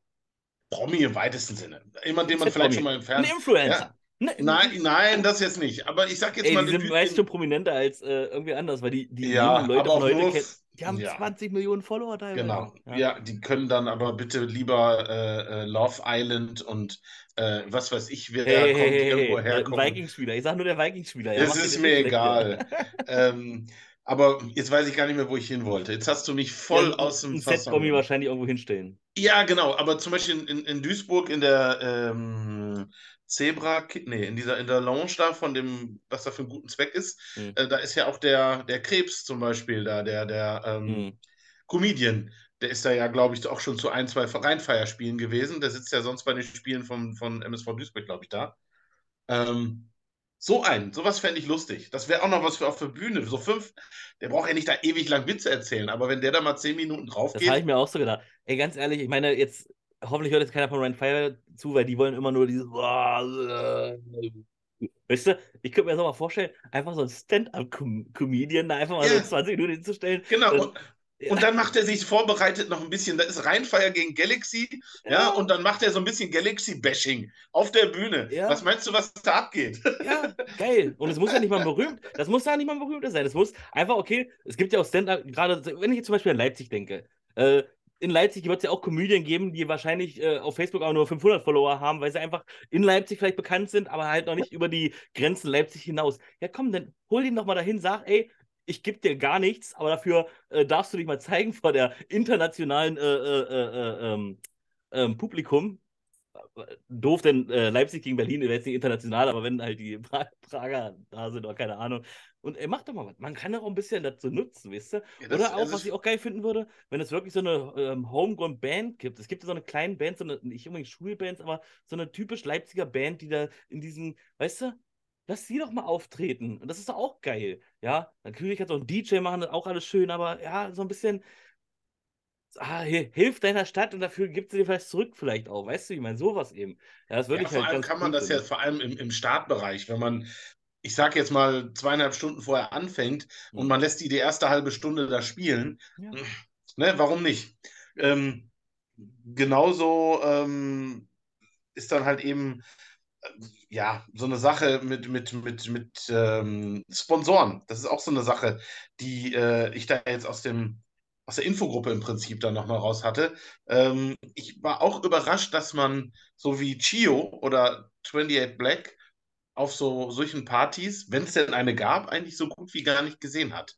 Promi im weitesten Sinne. Jemand, den man vielleicht Promi. schon mal im Fernsehen. Ein Influencer. Ja? Ne, nein, nein, das jetzt nicht. Aber ich sag jetzt ey, mal. Die sind meist schon prominenter als äh, irgendwie anders, weil die, die ja, Leute von heute kennen. Die haben ja. 20 Millionen Follower da. Genau. Ja. ja. die können dann aber bitte lieber äh, äh Love Island und äh, was weiß ich, wer hey, kommt, hey, irgendwo hey, herkommt. Vikings-Spieler. Ich sag nur der Vikings-Spieler. Ja, es ist mir egal. ähm, aber jetzt weiß ich gar nicht mehr, wo ich hin wollte. Jetzt hast du mich voll ja, aus dem Ein Set-Bommi wahrscheinlich irgendwo hinstellen. Ja, genau. Aber zum Beispiel in, in Duisburg in der ähm, Zebra, nee, in dieser in der Lounge da von dem, was da für einen guten Zweck ist, mhm. äh, da ist ja auch der, der Krebs zum Beispiel da, der, der ähm, mhm. Comedian. Der ist da ja, glaube ich, auch schon zu ein, zwei Rheinfeierspielen gewesen. Der sitzt ja sonst bei den Spielen von, von MSV Duisburg, glaube ich, da. Ähm, so ein, sowas fände ich lustig. Das wäre auch noch was für auf der Bühne. So fünf, der braucht ja nicht da ewig lang Witze erzählen, aber wenn der da mal zehn Minuten drauf geht. Das habe ich mir auch so gedacht. Ey, ganz ehrlich, ich meine, jetzt hoffentlich hört jetzt keiner von Ryan Fire zu, weil die wollen immer nur dieses. Weißt du, ich könnte mir das auch mal vorstellen, einfach so ein Stand-up-Comedian da einfach mal ja. so 20 Minuten hinzustellen. Genau. Und, und dann macht er sich vorbereitet noch ein bisschen, da ist Rheinfire gegen Galaxy, ja. ja, und dann macht er so ein bisschen Galaxy-Bashing auf der Bühne. Was meinst du, was da abgeht? Ja, geil. Und es muss ja nicht mal berühmt, das muss ja nicht mal berühmt sein. Es muss einfach, okay, es gibt ja auch Stand-up, gerade wenn ich jetzt zum Beispiel an Leipzig denke, äh, in Leipzig wird es ja auch Komödien geben, die wahrscheinlich äh, auf Facebook auch nur 500 Follower haben, weil sie einfach in Leipzig vielleicht bekannt sind, aber halt noch nicht über die Grenzen Leipzig hinaus. Ja, komm, dann hol ihn doch mal dahin, sag, ey, ich gebe dir gar nichts, aber dafür äh, darfst du dich mal zeigen vor der internationalen äh, äh, äh ähm, ähm, Publikum. Doof, denn äh, Leipzig gegen Berlin ist jetzt nicht international, aber wenn halt die pra Prager da sind oder keine Ahnung, und ey, mach doch mal was. Man kann auch ein bisschen dazu nutzen, weißt du? Ja, das, Oder auch, also was ich auch geil finden würde, wenn es wirklich so eine ähm, Homegrown-Band gibt. Es gibt ja so eine kleine Band, so eine, nicht unbedingt Schulbands, aber so eine typisch Leipziger Band, die da in diesen, weißt du, lass sie doch mal auftreten. Und das ist doch auch geil. Ja, natürlich kannst du auch einen DJ machen, das ist auch alles schön, aber ja, so ein bisschen. Ah, hilf deiner Stadt und dafür gibt sie dir vielleicht zurück, vielleicht auch. Weißt du, ich meine, sowas eben. Ja, das würde ja, ich halt vor allem kann man das ja vor allem im, im Startbereich, wenn man ich sage jetzt mal, zweieinhalb Stunden vorher anfängt mhm. und man lässt die die erste halbe Stunde da spielen, ja. ne, warum nicht? Ähm, genauso ähm, ist dann halt eben äh, ja so eine Sache mit, mit, mit, mit ähm, Sponsoren. Das ist auch so eine Sache, die äh, ich da jetzt aus dem aus der Infogruppe im Prinzip dann nochmal raus hatte. Ähm, ich war auch überrascht, dass man so wie Chio oder 28 Black auf so solchen Partys, wenn es denn eine gab, eigentlich so gut wie gar nicht gesehen hat.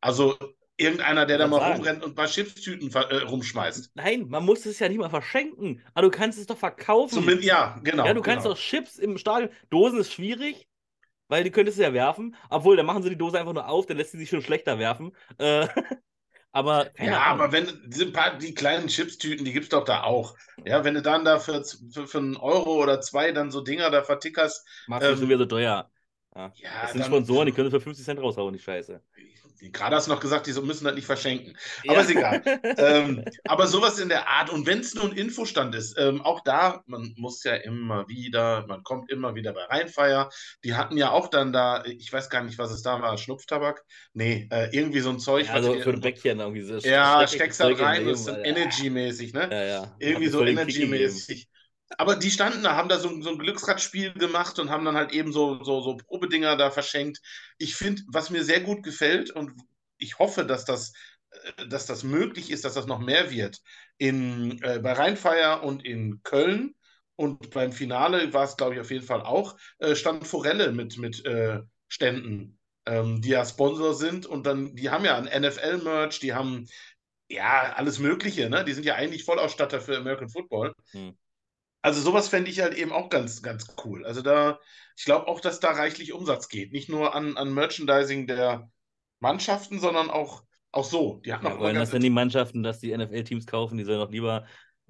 Also irgendeiner, der da mal sagen. rumrennt und ein paar Chipstüten äh, rumschmeißt. Nein, man muss es ja nicht mal verschenken. Aber du kannst es doch verkaufen. Zumindest, ja, genau. Ja, du kannst genau. doch Chips im Stadion. Dosen ist schwierig, weil die könntest du ja werfen. Obwohl, dann machen sie die Dose einfach nur auf, dann lässt sie sich schon schlechter werfen. Äh, Aber ja, Ahnung. aber wenn diese paar, die kleinen Chipstüten, die gibt es doch da auch. Ja, wenn du dann da für, für, für einen Euro oder zwei dann so Dinger da vertickerst. Machst ähm, du schon wieder so teuer. Ja. ja das sind Sponsoren, die können für 50 Cent raushauen, die Scheiße. Gerade hast du noch gesagt, die müssen das nicht verschenken. Aber ja. ist egal. ähm, aber sowas in der Art. Und wenn es nur ein Infostand ist, ähm, auch da, man muss ja immer wieder, man kommt immer wieder bei Rheinfeier. Die hatten ja auch dann da, ich weiß gar nicht, was es da war, Schnupftabak. Nee, äh, irgendwie so ein Zeug. Ja, also für ein Bäckchen irgendwie so. Ja, steckst da rein, das ist dann Energy-mäßig, ne? Ja, ja. Irgendwie so Energy-mäßig. Aber die standen da, haben da so, so, ein Glücksradspiel gemacht und haben dann halt eben so, so, so Probedinger da verschenkt. Ich finde, was mir sehr gut gefällt und ich hoffe, dass das, äh, dass das möglich ist, dass das noch mehr wird. In, äh, bei Rheinfeier und in Köln und beim Finale war es, glaube ich, auf jeden Fall auch, äh, stand Forelle mit, mit äh, Ständen, ähm, die ja Sponsor sind und dann, die haben ja ein NFL-Merch, die haben ja alles Mögliche, ne? Die sind ja eigentlich Vollausstatter für American Football. Hm. Also sowas fände ich halt eben auch ganz, ganz cool. Also da, ich glaube auch, dass da reichlich Umsatz geht. Nicht nur an, an Merchandising der Mannschaften, sondern auch, auch so. Die hatten Ja, auch wollen das denn die Mannschaften, dass die NFL-Teams kaufen, die sollen doch lieber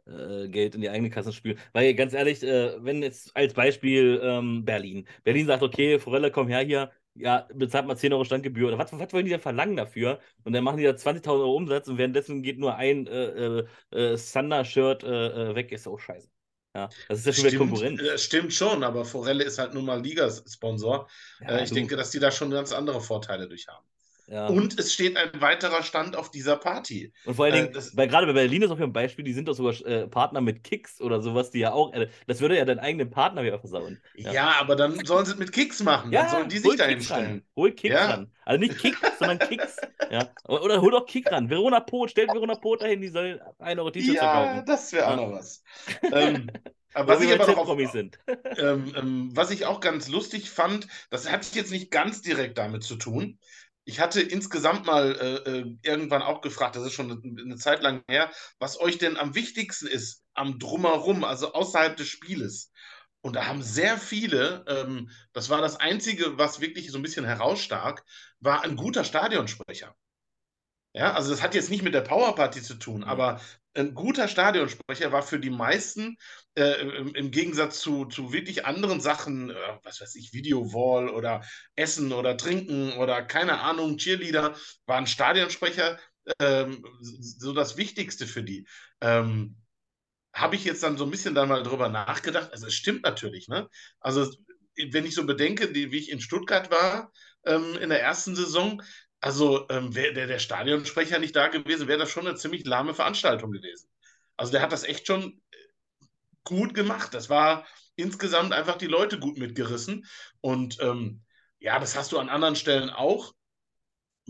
äh, Geld in die eigene Kasse spülen. Weil ganz ehrlich, äh, wenn jetzt als Beispiel ähm, Berlin. Berlin sagt, okay, Forelle, komm her hier, ja, bezahlt mal 10 Euro Standgebühr. Oder was, was wollen die denn verlangen dafür? Und dann machen die da 20.000 Euro Umsatz und währenddessen geht nur ein äh, äh, äh, Thunder-Shirt äh, äh, weg. Ist auch scheiße. Ja, das ist ja schon wieder Stimmt, Konkurrenz. äh, stimmt schon, aber Forelle ist halt nun mal Ligasponsor. Ja, Äh, ich denke, dass die da schon ganz andere Vorteile durch haben. Ja. Und es steht ein weiterer Stand auf dieser Party. Und vor allen Äh, Dingen, das, weil gerade bei Berlin ist auch ein Beispiel, die sind doch sogar äh, Partner mit Kicks oder sowas, die ja auch, äh, das würde ja deinen eigenen Partner wieder versauen. Ja, ja, aber dann sollen sie es mit Kicks machen. Dann ja sollen die sich da Kicks hinstellen. Hol Kicks Ja. ran. Also nicht Kick, sondern Kicks. Ja. Oder, hol doch Kick ran. Verona Pot, stellt Verona Pot dahin, die soll 1 Euro T-Shirts Ja, verkaufen. das wäre auch Ja. noch was. ähm, aber was ich aber sind. ähm, ähm, was ich auch ganz lustig fand, das hat jetzt nicht ganz direkt damit zu tun. Ich hatte insgesamt mal äh, äh, irgendwann auch gefragt, das ist schon eine, eine Zeit lang her, was euch denn am wichtigsten ist am Drumherum, also außerhalb des Spieles. Und da haben sehr viele, ähm, das war das Einzige, was wirklich so ein bisschen herausstach, war ein guter Stadionsprecher. Ja, also das hat jetzt nicht mit der Powerparty zu tun, Mhm. aber ein guter Stadionsprecher war für die meisten äh, im, Gegensatz zu, zu wirklich anderen Sachen, äh, was weiß ich, Videowall oder Essen oder Trinken oder keine Ahnung, Cheerleader, war ein Stadionsprecher ähm, so das Wichtigste für die. Ähm, habe ich jetzt dann so ein bisschen dann mal drüber nachgedacht. Also es stimmt natürlich, ne? Also wenn ich so bedenke, die, wie ich in Stuttgart war ähm, in der ersten Saison, also ähm, wäre der, der Stadionsprecher nicht da gewesen, wäre das schon eine ziemlich lahme Veranstaltung gewesen. Also der hat das echt schon gut gemacht. Das war insgesamt einfach die Leute gut mitgerissen. Und ähm, ja, das hast du an anderen Stellen auch,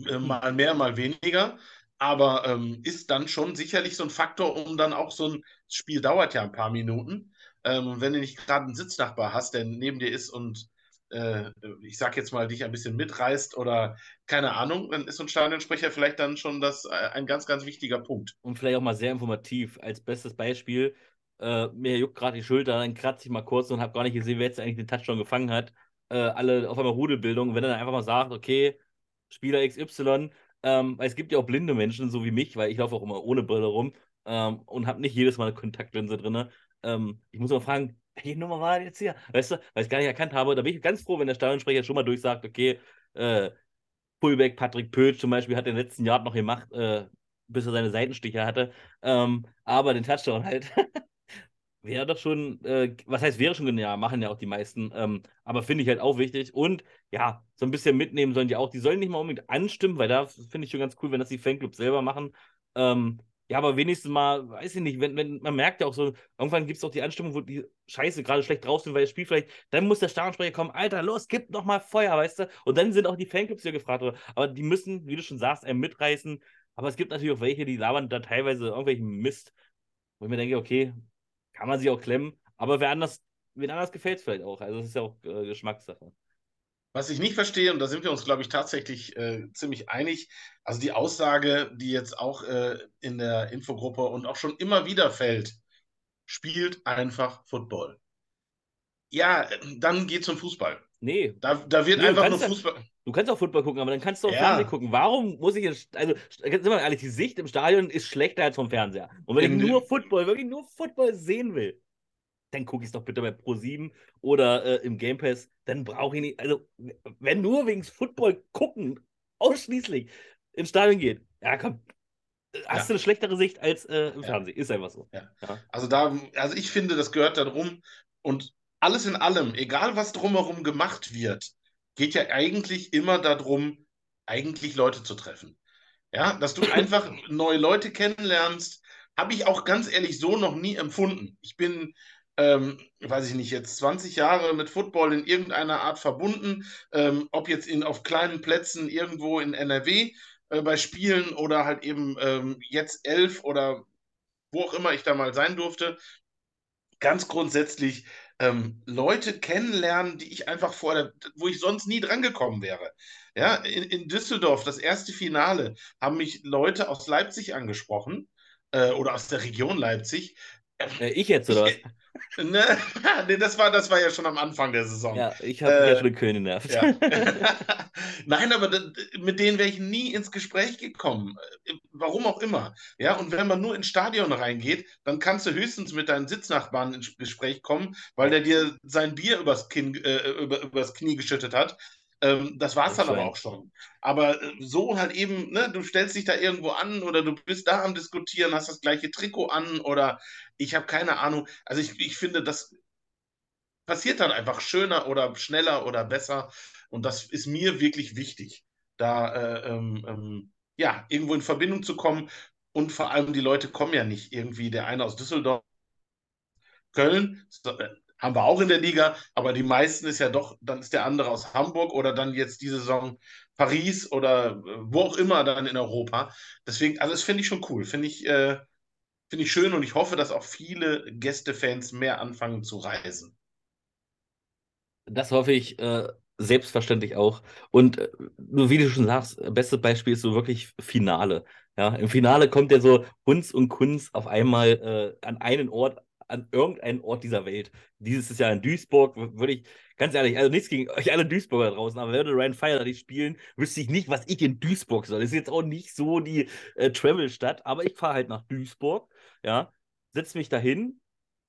äh, mal mehr, mal weniger. Aber ähm, ist dann schon sicherlich so ein Faktor, um dann auch so ein Spiel dauert ja ein paar Minuten. Ähm, wenn du nicht gerade einen Sitznachbar hast, der neben dir ist und äh, ich sag jetzt mal, dich ein bisschen mitreißt oder keine Ahnung, dann ist so ein Stadionsprecher vielleicht dann schon das, äh, ein ganz, ganz wichtiger Punkt. Und vielleicht auch mal sehr informativ. Als bestes Beispiel, äh, mir juckt gerade die Schulter, dann kratze ich mal kurz und habe gar nicht gesehen, wer jetzt eigentlich den Touchdown gefangen hat. Äh, alle auf einmal Rudelbildung. Wenn er dann einfach mal sagt, okay, Spieler XY, ähm, weil es gibt ja auch blinde Menschen, so wie mich, weil ich laufe auch immer ohne Brille rum ähm, und habe nicht jedes Mal eine Kontaktlinse drin. Ähm, ich muss mal fragen, welche Nummer war jetzt hier? Weißt du, weil ich es gar nicht erkannt habe. Da bin ich ganz froh, wenn der Stadionsprecher schon mal durchsagt, okay, äh, Fullback Patrick Pötsch zum Beispiel hat den letzten Jahr noch gemacht, äh, bis er seine Seitenstiche hatte. Ähm, aber den Touchdown halt. wäre doch schon, äh, was heißt wäre schon genial, machen ja auch die meisten, ähm, aber finde ich halt auch wichtig. Und ja, so ein bisschen mitnehmen sollen die auch, die sollen nicht mal unbedingt anstimmen, weil da finde ich schon ganz cool, wenn das die Fanclubs selber machen, ähm, ja, aber wenigstens mal, weiß ich nicht, wenn, wenn man merkt ja auch so, irgendwann gibt es auch die Anstimmung, wo die Scheiße gerade schlecht drauf sind, weil das Spiel vielleicht, dann muss der Stadionsprecher kommen, Alter, los, gib noch mal Feuer, weißt du, und dann sind auch die Fanclubs hier gefragt, oder? aber die müssen, wie du schon sagst, einem mitreißen, aber es gibt natürlich auch welche, die labern da teilweise irgendwelchen Mist, wo ich mir denke, okay, kann man sich auch klemmen, aber wer anders, wen anders gefällt es vielleicht auch. Also das ist ja auch äh, Geschmackssache. Was ich nicht verstehe, und da sind wir uns, glaube ich, tatsächlich äh, ziemlich einig, also die Aussage, die jetzt auch äh, in der Infogruppe und auch schon immer wieder fällt, spielt einfach Football. Ja, dann geht zum Fußball. Nee, Da, da wird Nee, einfach nur Fußball. Du kannst auch Football gucken, aber dann kannst du auch Ja. Fernsehen gucken. Warum muss ich jetzt, also sind wir mal ehrlich, die Sicht im Stadion ist schlechter als vom Fernseher. Und wenn In- ich nur Football, wirklich nur Football sehen will, dann gucke ich es doch bitte bei Pro7 oder äh, im Game Pass. Dann brauche ich nicht, also wenn nur wegen Football gucken, ausschließlich ins Stadion geht, ja komm, hast Ja. du eine schlechtere Sicht als äh, im Ja. Fernsehen. Ist einfach so. Ja. Also da, also ich finde, das gehört da drum. Und alles in allem, egal was drumherum gemacht wird, geht ja eigentlich immer darum, eigentlich Leute zu treffen. Ja, dass du einfach neue Leute kennenlernst, habe ich auch ganz ehrlich so noch nie empfunden. Ich bin, ähm, weiß ich nicht, jetzt 20 Jahre mit Football in irgendeiner Art verbunden, ähm, ob jetzt in, auf kleinen Plätzen irgendwo in NRW äh, bei Spielen oder halt eben ähm, jetzt elf oder wo auch immer ich da mal sein durfte. Ganz grundsätzlich ähm, Leute kennenlernen, die ich einfach vorher, wo ich sonst nie drangekommen wäre. Ja, in, in Düsseldorf, das erste Finale, haben mich Leute aus Leipzig angesprochen äh, oder aus der Region Leipzig. Äh, ich jetzt, oder was? Ne, nee, das war, das war ja schon am Anfang der Saison. Ja, ich habe äh, ja schon in Köln genervt. Ja. Nein, aber mit denen wäre ich nie ins Gespräch gekommen. Warum auch immer. Ja, und wenn man nur ins Stadion reingeht, dann kannst du höchstens mit deinen Sitznachbarn ins Gespräch kommen, weil der dir sein Bier übers, Kinn, äh, über, übers Knie geschüttet hat. Ähm, das war es dann aber auch schon. Aber äh, so halt eben, ne, du stellst dich da irgendwo an oder du bist da am Diskutieren, hast das gleiche Trikot an oder ich habe keine Ahnung. Also ich, ich finde, das passiert dann einfach schöner oder schneller oder besser. Und das ist mir wirklich wichtig, da äh, ähm, ähm, ja, irgendwo in Verbindung zu kommen. Und vor allem die Leute kommen ja nicht irgendwie, der eine aus Düsseldorf, Köln, äh, haben wir auch in der Liga, aber die meisten ist ja doch, dann ist der andere aus Hamburg oder dann jetzt diese Saison Paris oder äh, wo auch immer dann in Europa. Deswegen, also das finde ich schon cool, finde ich, äh, finde ich schön und ich hoffe, dass auch viele Gästefans mehr anfangen zu reisen. Das hoffe ich äh, selbstverständlich auch. Und äh, wie du schon sagst, bestes Beispiel ist so wirklich Finale. Ja, im Finale kommt ja so Hunz und Kunz auf einmal äh, an einen Ort an irgendeinen Ort dieser Welt. Dieses Jahr in Duisburg, würde ich, ganz ehrlich, also nichts gegen euch alle Duisburger draußen, aber würde Ryan Fire da nicht spielen, wüsste ich nicht, was ich in Duisburg soll. Das ist jetzt auch nicht so die äh, Travel-Stadt, aber ich fahre halt nach Duisburg, ja, setze mich dahin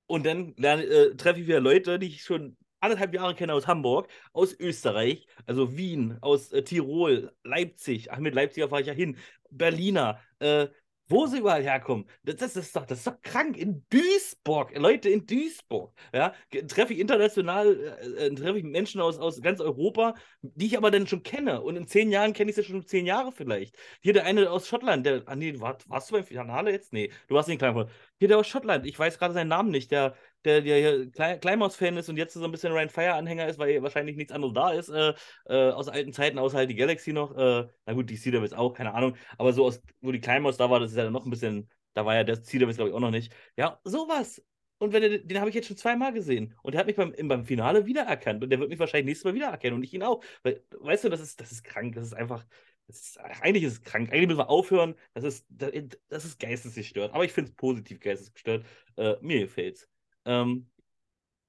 und dann äh, treffe ich wieder Leute, die ich schon anderthalb Jahre kenne aus Hamburg, aus Österreich, also Wien, aus äh, Tirol, Leipzig, ach, mit Leipziger fahre ich ja hin, Berliner, äh, wo sie überall herkommen. Das, das, ist doch, das ist doch krank. In Duisburg, Leute in Duisburg. Ja, treffe ich international, äh, äh, treffe ich Menschen aus, aus ganz Europa, die ich aber dann schon kenne. Und in zehn Jahren kenne ich sie schon zehn Jahre vielleicht. Hier der eine aus Schottland, der, ah nee, war, warst du beim Finale jetzt? Nee, du warst nicht klein. Hier der aus Schottland, ich weiß gerade seinen Namen nicht, der, der, der Klein Kleinmaus-Fan ist und jetzt so ein bisschen Ryan Fire-Anhänger ist, weil wahrscheinlich nichts anderes da ist, äh, äh, aus alten Zeiten, außer halt die Galaxy noch. Äh, na gut, die Sea Devils auch, keine Ahnung. Aber so aus, wo die Kleinmaus da war, das ist ja noch ein bisschen, da war ja der Sea glaube ich, auch noch nicht. Ja, sowas. Und wenn der, den habe ich jetzt schon zweimal gesehen. Und der hat mich beim, beim Finale wiedererkannt. Und der wird mich wahrscheinlich nächstes Mal wiedererkennen und ich ihn auch. Weil, weißt du, das ist, das ist krank. Das ist einfach. Ist, eigentlich ist es krank. Eigentlich müssen wir aufhören. Das ist, das ist geistesgestört. Aber ich finde es positiv geistesgestört. Äh, mir gefällt's. Ähm,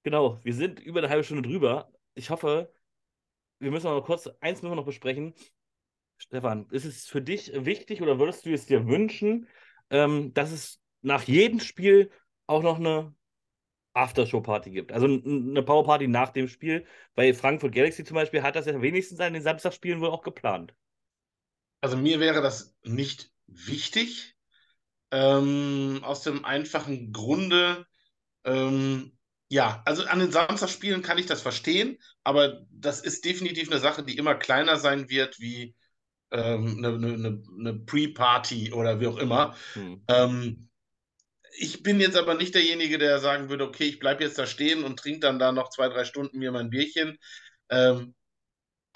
Genau, wir sind über eine halbe Stunde drüber. Ich hoffe, wir müssen noch kurz, eins müssen wir noch besprechen. Stefan, ist es für dich wichtig oder würdest du es dir wünschen, ähm, dass es nach jedem Spiel auch noch eine Aftershow-Party gibt? Also eine Powerparty nach dem Spiel. Bei Frankfurt Galaxy zum Beispiel hat das ja wenigstens an den Samstagspielen wohl auch geplant. Also mir wäre das nicht wichtig, ähm, aus dem einfachen Grunde, ähm, ja, also an den Samstagspielen kann ich das verstehen, aber das ist definitiv eine Sache, die immer kleiner sein wird wie ähm, eine, eine, eine Pre-Party oder wie auch immer. Hm. Ähm, ich bin jetzt aber nicht derjenige, der sagen würde, okay, ich bleibe jetzt da stehen und trinke dann da noch zwei, drei Stunden mir mein Bierchen. Ähm,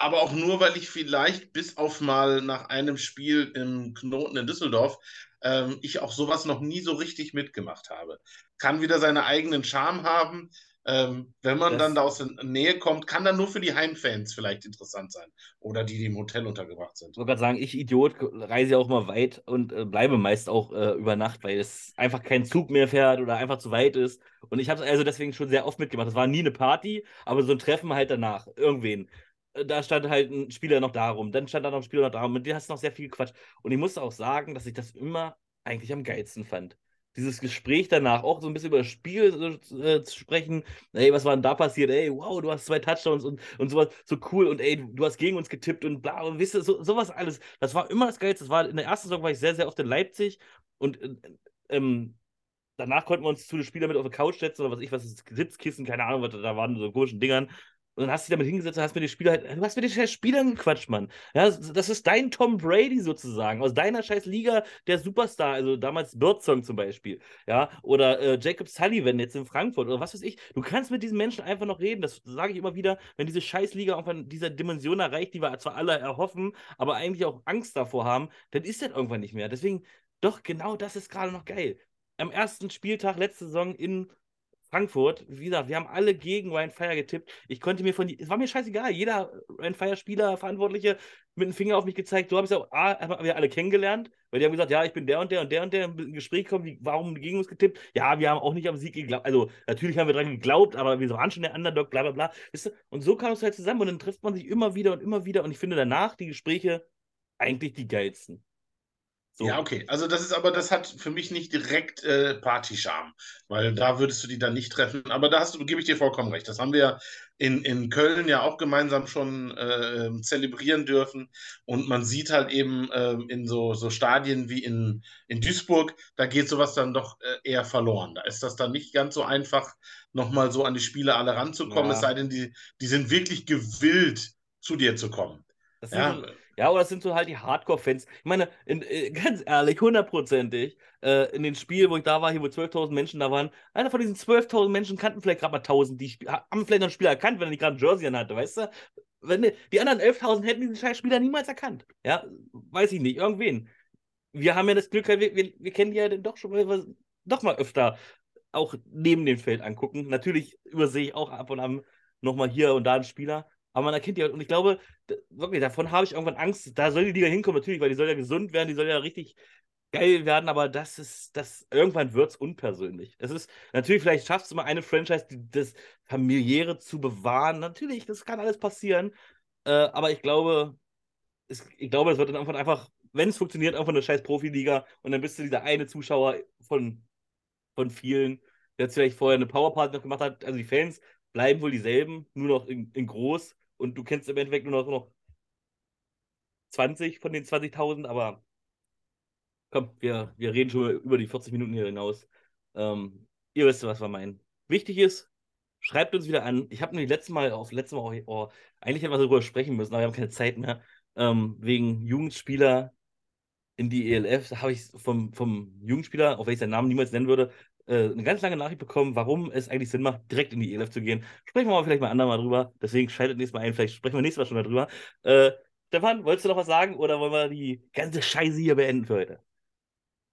aber auch nur, weil ich vielleicht bis auf mal nach einem Spiel im Knoten in Düsseldorf ähm, ich auch sowas noch nie so richtig mitgemacht habe. Kann wieder seine eigenen Charme haben. Ähm, wenn man das, dann da aus der Nähe kommt, kann dann nur für die Heimfans vielleicht interessant sein. Oder die, die im Hotel untergebracht sind. Ich wollte gerade sagen, ich Idiot reise ja auch mal weit und äh, bleibe meist auch äh, über Nacht, weil es einfach kein Zug mehr fährt oder einfach zu weit ist. Und ich habe es also deswegen schon sehr oft mitgemacht. Das war nie eine Party, aber so ein Treffen halt danach. Irgendwen da stand halt ein Spieler noch darum, dann stand da noch ein Spieler noch darum, mit dem hast du noch sehr viel gequatscht. Und ich muss auch sagen, dass ich das immer eigentlich am geilsten fand. Dieses Gespräch danach, auch so ein bisschen über das Spiel äh, zu sprechen. Ey, was war denn da passiert? Ey, wow, du hast zwei Touchdowns und, und sowas, so cool. Und ey, du hast gegen uns getippt und bla, und wisst ihr, so, sowas alles. Das war immer das Geilste. Das war, in der ersten Saison war ich sehr, sehr oft in Leipzig und äh, ähm, danach konnten wir uns zu den Spielern mit auf der Couch setzen oder was ich, was ist, Sitzkissen, keine Ahnung, was da waren, so komischen Dingern. Und dann hast du dich damit hingesetzt und hast mit den Spielern halt, du hast mit den scheiß Spielern gequatscht, Mann. Ja, das ist dein Tom Brady sozusagen, aus deiner scheiß Liga der Superstar, also damals Birdsong zum Beispiel, ja, oder äh, Jacob Sullivan jetzt in Frankfurt oder was weiß ich. Du kannst mit diesen Menschen einfach noch reden, das sage ich immer wieder, wenn diese scheiß Liga irgendwann dieser Dimension erreicht, die wir zwar alle erhoffen, aber eigentlich auch Angst davor haben, dann ist das irgendwann nicht mehr. Deswegen, doch, genau das ist gerade noch geil. Am ersten Spieltag letzte Saison in Frankfurt, wie gesagt, wir haben alle gegen Ryan Fire getippt. Ich konnte mir von, es war mir scheißegal, jeder Ryan Fire Spieler, Verantwortliche mit dem Finger auf mich gezeigt. So habe ich es auch A, haben wir alle kennengelernt, weil die haben gesagt, ja, ich bin der und der und der und der im Gespräch kommen, wie, warum gegen uns getippt? Ja, wir haben auch nicht am Sieg geglaubt. Also, natürlich haben wir dran geglaubt, aber wir waren schon der Underdog, bla bla bla. Und so kam es halt zusammen und dann trifft man sich immer wieder und immer wieder und ich finde danach die Gespräche eigentlich die geilsten. So. Ja, okay. Also das ist aber, das hat für mich nicht direkt äh, Partyscham, weil da würdest du die dann nicht treffen. Aber da hast du, gebe ich dir vollkommen recht. Das haben wir in, in Köln ja auch gemeinsam schon äh, zelebrieren dürfen. Und man sieht halt eben äh, in so, so Stadien wie in, in Duisburg, da geht sowas dann doch äh, eher verloren. Da ist das dann nicht ganz so einfach, nochmal so an die Spieler alle ranzukommen, ja. es sei denn, die, die sind wirklich gewillt, zu dir zu kommen. ja. So, ja, oder das sind so halt die Hardcore-Fans. Ich meine, in, äh, ganz ehrlich, hundertprozentig, äh, in den Spielen, wo ich da war, hier wo 12.000 Menschen da waren, einer von diesen 12.000 Menschen kannten vielleicht gerade mal 1.000, die haben vielleicht noch einen Spieler erkannt, wenn er nicht gerade ein Jersey an hatte, weißt du? Wenn die, die anderen 11.000 hätten diesen scheiß Spieler niemals erkannt. Ja, weiß ich nicht, irgendwen. Wir haben ja das Glück, wir, wir, wir kennen die ja doch schon mal, doch mal öfter auch neben dem Feld angucken. Natürlich übersehe ich auch ab und an nochmal hier und da einen Spieler, aber man erkennt die halt, und ich glaube, wirklich, davon habe ich irgendwann Angst. Da soll die Liga hinkommen, natürlich, weil die soll ja gesund werden, die soll ja richtig geil werden, aber das ist, das, irgendwann wird es unpersönlich. Es ist, natürlich, vielleicht schaffst du mal eine Franchise, die, das familiäre zu bewahren. Natürlich, das kann alles passieren. Äh, aber ich glaube, es, ich glaube, es wird dann irgendwann einfach, wenn es funktioniert, einfach eine scheiß Profiliga und dann bist du dieser eine Zuschauer von, von vielen, der vielleicht vorher eine Powerparty noch gemacht hat. Also die Fans bleiben wohl dieselben, nur noch in, in groß und du kennst im Endeffekt nur noch, noch 20 von den 20.000, aber komm, wir, wir reden schon über die 40 Minuten hier hinaus. Ähm, ihr wisst, was wir meinen. Wichtig ist, schreibt uns wieder an. Ich habe nämlich letztes Mal, auf letztes Mal, oh, eigentlich hätten wir darüber sprechen müssen, aber wir haben keine Zeit mehr. Ähm, wegen Jugendspieler in die ELF, habe ich vom, vom Jugendspieler, ich seinen Namen niemals nennen würde, äh, eine ganz lange Nachricht bekommen, warum es eigentlich Sinn macht, direkt in die ELF zu gehen. Sprechen wir mal vielleicht mal andermal drüber. Deswegen schaltet nächstes Mal ein. Vielleicht sprechen wir nächstes Mal schon darüber. Äh, Stefan, wolltest du noch was sagen oder wollen wir die ganze Scheiße hier beenden für heute?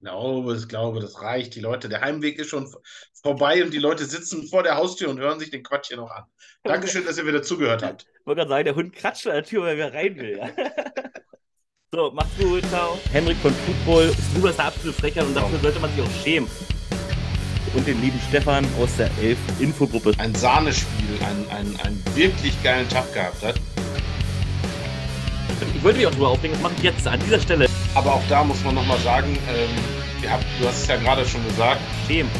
Ich glaube, ich glaube, das reicht. Die Leute, der Heimweg ist schon vorbei und die Leute sitzen vor der Haustür und hören sich den Quatsch hier noch an. Dankeschön, dass ihr wieder zugehört habt. Ich wollte gerade sagen, der Hund kratscht an der Tür, weil er rein will. Ja? so, macht's gut, ciao. Henrik von Football ist drüber der absolute Frecher und dafür sollte man sich auch schämen und den lieben Stefan aus der Elf Infogruppe. Ein Sahnespiel, einen, einen, einen wirklich geilen Tag gehabt hat. Ich wollte mich auch drüber aufregen, das mache ich jetzt an dieser Stelle. Aber auch da muss man nochmal sagen, ähm, habt, du hast es ja gerade schon gesagt, Schämen.